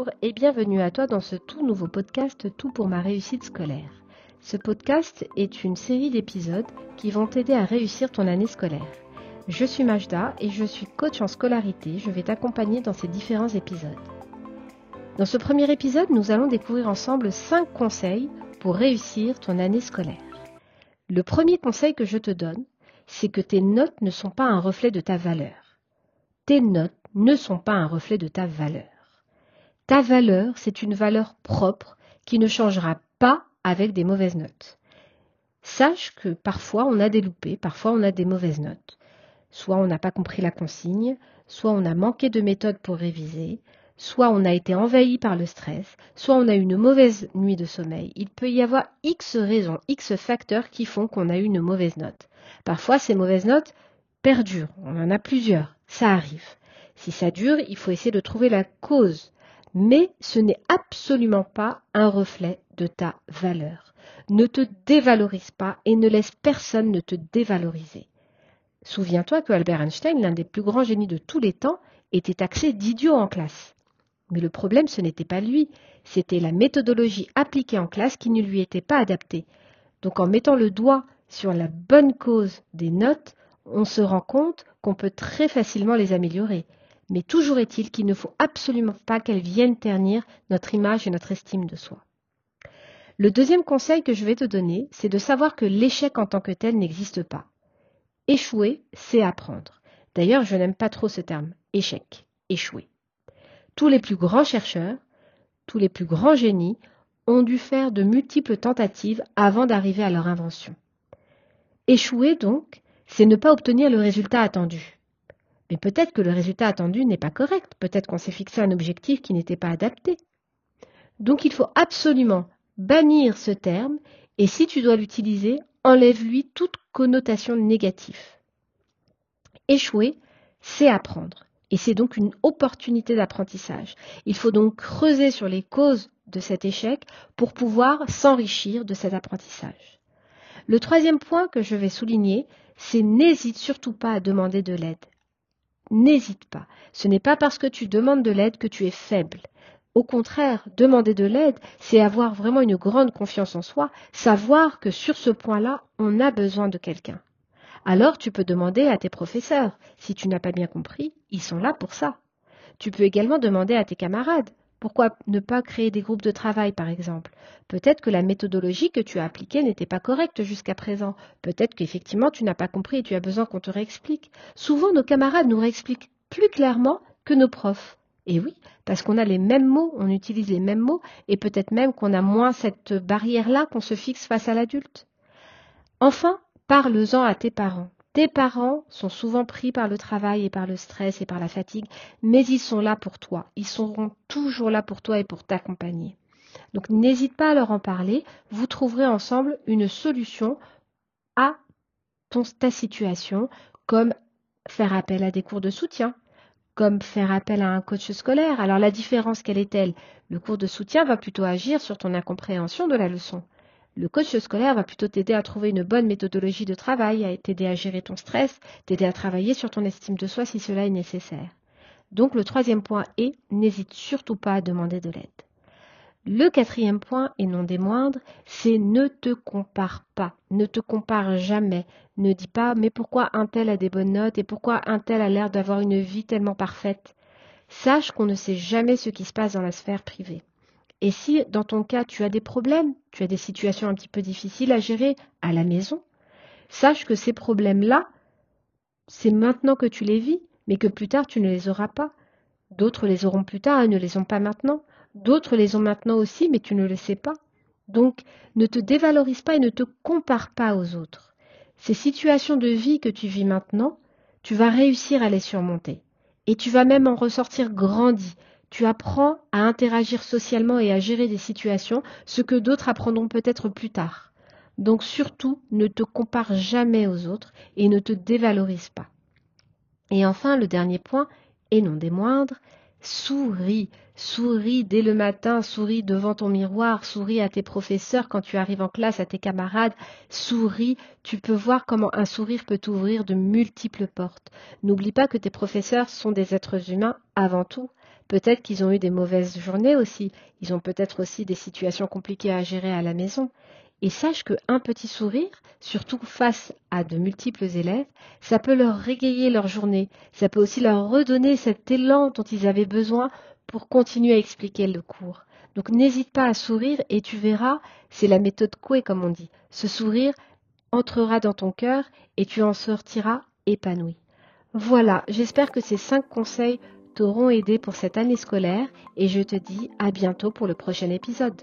Bonjour et bienvenue à toi dans ce tout nouveau podcast Tout pour ma réussite scolaire. Ce podcast est une série d'épisodes qui vont t'aider à réussir ton année scolaire. Je suis Majda et je suis coach en scolarité. Je vais t'accompagner dans ces différents épisodes. Dans ce premier épisode, nous allons découvrir ensemble 5 conseils pour réussir ton année scolaire. Le premier conseil que je te donne, c'est que tes notes ne sont pas un reflet de ta valeur. Tes notes ne sont pas un reflet de ta valeur. Ta valeur, c'est une valeur propre qui ne changera pas avec des mauvaises notes. Sache que parfois on a des loupés, parfois on a des mauvaises notes. Soit on n'a pas compris la consigne, soit on a manqué de méthode pour réviser, soit on a été envahi par le stress, soit on a eu une mauvaise nuit de sommeil. Il peut y avoir X raisons, X facteurs qui font qu'on a eu une mauvaise note. Parfois ces mauvaises notes perdurent, on en a plusieurs, ça arrive. Si ça dure, il faut essayer de trouver la cause mais ce n'est absolument pas un reflet de ta valeur. Ne te dévalorise pas et ne laisse personne ne te dévaloriser. Souviens-toi que Albert Einstein, l'un des plus grands génies de tous les temps, était taxé d'idiot en classe. Mais le problème, ce n'était pas lui, c'était la méthodologie appliquée en classe qui ne lui était pas adaptée. Donc en mettant le doigt sur la bonne cause des notes, on se rend compte qu'on peut très facilement les améliorer. Mais toujours est-il qu'il ne faut absolument pas qu'elles viennent ternir notre image et notre estime de soi. Le deuxième conseil que je vais te donner, c'est de savoir que l'échec en tant que tel n'existe pas. Échouer, c'est apprendre. D'ailleurs, je n'aime pas trop ce terme, échec, échouer. Tous les plus grands chercheurs, tous les plus grands génies ont dû faire de multiples tentatives avant d'arriver à leur invention. Échouer, donc, c'est ne pas obtenir le résultat attendu. Mais peut-être que le résultat attendu n'est pas correct, peut-être qu'on s'est fixé un objectif qui n'était pas adapté. Donc il faut absolument bannir ce terme et si tu dois l'utiliser, enlève-lui toute connotation négative. Échouer, c'est apprendre. Et c'est donc une opportunité d'apprentissage. Il faut donc creuser sur les causes de cet échec pour pouvoir s'enrichir de cet apprentissage. Le troisième point que je vais souligner, c'est n'hésite surtout pas à demander de l'aide n'hésite pas. Ce n'est pas parce que tu demandes de l'aide que tu es faible. Au contraire, demander de l'aide, c'est avoir vraiment une grande confiance en soi, savoir que sur ce point-là, on a besoin de quelqu'un. Alors tu peux demander à tes professeurs. Si tu n'as pas bien compris, ils sont là pour ça. Tu peux également demander à tes camarades. Pourquoi ne pas créer des groupes de travail, par exemple? Peut-être que la méthodologie que tu as appliquée n'était pas correcte jusqu'à présent. Peut-être qu'effectivement tu n'as pas compris et tu as besoin qu'on te réexplique. Souvent, nos camarades nous réexpliquent plus clairement que nos profs. Et oui, parce qu'on a les mêmes mots, on utilise les mêmes mots, et peut-être même qu'on a moins cette barrière-là qu'on se fixe face à l'adulte. Enfin, parle-en à tes parents. Tes parents sont souvent pris par le travail et par le stress et par la fatigue, mais ils sont là pour toi. Ils seront toujours là pour toi et pour t'accompagner. Donc n'hésite pas à leur en parler. Vous trouverez ensemble une solution à ta situation, comme faire appel à des cours de soutien, comme faire appel à un coach scolaire. Alors la différence, quelle est-elle? Le cours de soutien va plutôt agir sur ton incompréhension de la leçon. Le coach scolaire va plutôt t'aider à trouver une bonne méthodologie de travail, à t'aider à gérer ton stress, t'aider à travailler sur ton estime de soi si cela est nécessaire. Donc le troisième point est, n'hésite surtout pas à demander de l'aide. Le quatrième point, et non des moindres, c'est ne te compare pas, ne te compare jamais. Ne dis pas mais pourquoi un tel a des bonnes notes et pourquoi un tel a l'air d'avoir une vie tellement parfaite? Sache qu'on ne sait jamais ce qui se passe dans la sphère privée. Et si dans ton cas tu as des problèmes, tu as des situations un petit peu difficiles à gérer à la maison, sache que ces problèmes-là, c'est maintenant que tu les vis, mais que plus tard tu ne les auras pas. D'autres les auront plus tard et ne les ont pas maintenant. D'autres les ont maintenant aussi, mais tu ne le sais pas. Donc, ne te dévalorise pas et ne te compare pas aux autres. Ces situations de vie que tu vis maintenant, tu vas réussir à les surmonter. Et tu vas même en ressortir grandi, tu apprends à interagir socialement et à gérer des situations, ce que d'autres apprendront peut-être plus tard. Donc surtout, ne te compare jamais aux autres et ne te dévalorise pas. Et enfin, le dernier point, et non des moindres, souris, souris dès le matin, souris devant ton miroir, souris à tes professeurs quand tu arrives en classe, à tes camarades, souris, tu peux voir comment un sourire peut t'ouvrir de multiples portes. N'oublie pas que tes professeurs sont des êtres humains avant tout, Peut-être qu'ils ont eu des mauvaises journées aussi. Ils ont peut-être aussi des situations compliquées à gérer à la maison. Et sache qu'un petit sourire, surtout face à de multiples élèves, ça peut leur régayer leur journée. Ça peut aussi leur redonner cet élan dont ils avaient besoin pour continuer à expliquer le cours. Donc n'hésite pas à sourire et tu verras, c'est la méthode Coué comme on dit. Ce sourire entrera dans ton cœur et tu en sortiras épanoui. Voilà, j'espère que ces cinq conseils t'auront aidé pour cette année scolaire et je te dis à bientôt pour le prochain épisode.